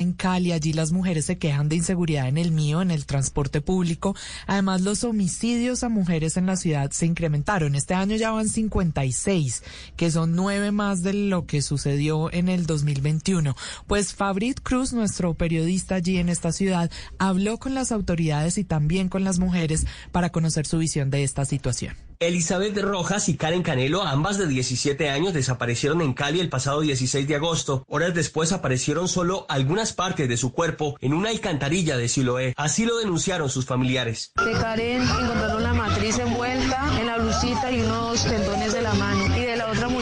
En Cali, allí las mujeres se quejan de inseguridad en el mío, en el transporte público. Además, los homicidios a mujeres en la ciudad se incrementaron. Este año ya van 56, que son nueve más de lo que sucedió en el 2021. Pues Fabrit Cruz, nuestro periodista allí en esta ciudad, habló con las autoridades y también con las mujeres para conocer su visión de esta situación. Elizabeth Rojas y Karen Canelo, ambas de 17 años, desaparecieron en Cali el pasado 16 de agosto. Horas después aparecieron solo algunas partes de su cuerpo en una alcantarilla de Siloé. Así lo denunciaron sus familiares. De Karen encontraron la matriz envuelta en la blusita y unos tendones de la mano. Y de la otra brazos.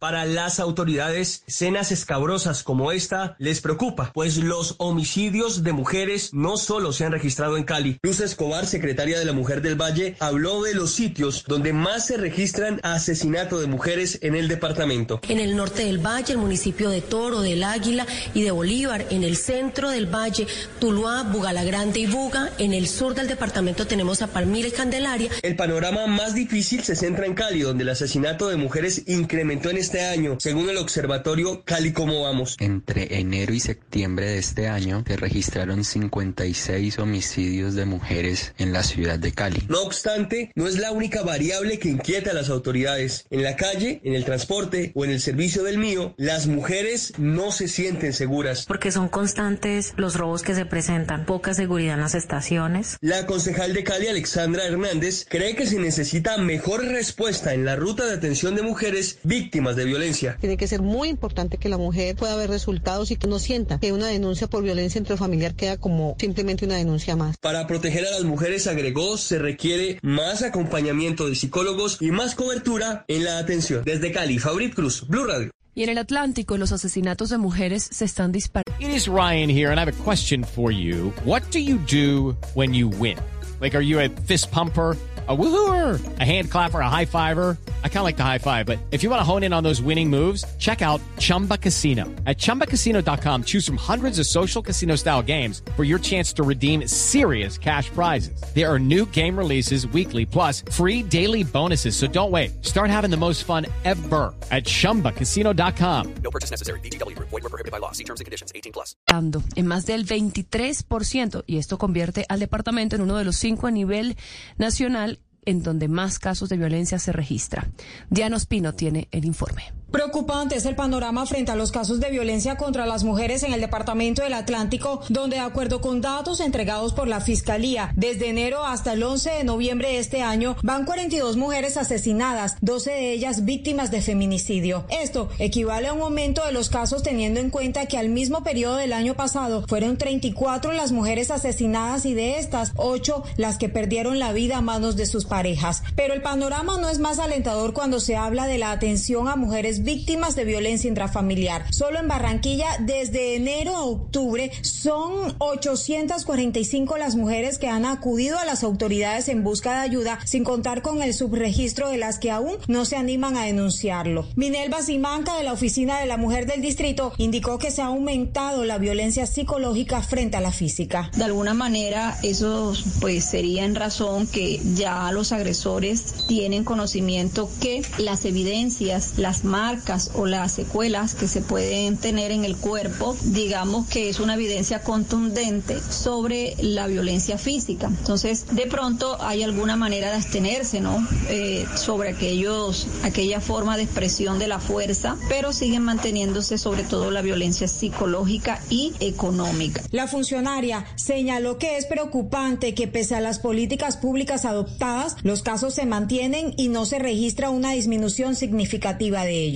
Para las autoridades, escenas escabrosas como esta les preocupa, pues los homicidios de mujeres no solo se han registrado en Cali. Luz Escobar, secretaria de la Mujer del Valle, habló de los sitios donde más se registran asesinato de mujeres en el departamento. En el norte del Valle, el municipio de Toro, del Águila y de Bolívar. En el centro del Valle, Tuluá, Bugalagrande y Buga. En el sur del departamento tenemos a Palmira y Candelaria. El panorama más difícil se centra en Cali, donde el asesinato de mujeres incrementó en este año, según el observatorio Cali Cómo Vamos. Entre enero y septiembre de este año se registraron 56 homicidios de mujeres en la ciudad de Cali. No obstante, no es la única variable que inquieta a las autoridades. En la calle, en el transporte o en el servicio del mío, las mujeres no se sienten seguras. Porque son constantes los robos que se presentan, poca seguridad en las estaciones. La concejal de Cali, Alexandra Hernández, cree que se necesita mejor respuesta en la ruta de atención de mujeres víctimas de violencia. Tiene que ser muy importante que la mujer pueda ver resultados y que no sienta que una denuncia por violencia intrafamiliar queda como simplemente una denuncia más. Para proteger a las mujeres, agregó, se requiere más acompañamiento de psicólogos y más cobertura en la atención. Desde Cali, Fabrit Cruz, Blue Radio. Y en el Atlántico, los asesinatos de mujeres se están disparando. It is Ryan here, and I have a question for you. What do you do when you win? Like, are you a fist pumper? a woohooer, a hand clapper, a high fiver. I kind of like the high five, but if you want to hone in on those winning moves, check out Chumba Casino. At ChumbaCasino.com, choose from hundreds of social casino style games for your chance to redeem serious cash prizes. There are new game releases weekly, plus free daily bonuses. So don't wait. Start having the most fun ever at ChumbaCasino.com. No purchase necessary. BGW. Void were prohibited by law. See terms and conditions. 18 plus. En más del 23%, y esto convierte al departamento en uno de los cinco a nivel nacional en donde más casos de violencia se registra. Diana Ospino tiene el informe. Preocupante es el panorama frente a los casos de violencia contra las mujeres en el departamento del Atlántico, donde de acuerdo con datos entregados por la Fiscalía, desde enero hasta el 11 de noviembre de este año van 42 mujeres asesinadas, 12 de ellas víctimas de feminicidio. Esto equivale a un aumento de los casos teniendo en cuenta que al mismo periodo del año pasado fueron 34 las mujeres asesinadas y de estas 8 las que perdieron la vida a manos de sus parejas. Pero el panorama no es más alentador cuando se habla de la atención a mujeres víctimas de violencia intrafamiliar. Solo en Barranquilla, desde enero a octubre, son 845 las mujeres que han acudido a las autoridades en busca de ayuda, sin contar con el subregistro de las que aún no se animan a denunciarlo. Minelva Simanca, de la Oficina de la Mujer del Distrito, indicó que se ha aumentado la violencia psicológica frente a la física. De alguna manera, eso pues sería en razón que ya los agresores tienen conocimiento que las evidencias, las marcas, marcas o las secuelas que se pueden tener en el cuerpo, digamos que es una evidencia contundente sobre la violencia física. Entonces, de pronto hay alguna manera de abstenerse, ¿no? Eh, sobre aquellos, aquella forma de expresión de la fuerza, pero siguen manteniéndose sobre todo la violencia psicológica y económica. La funcionaria señaló que es preocupante que pese a las políticas públicas adoptadas, los casos se mantienen y no se registra una disminución significativa de ellos.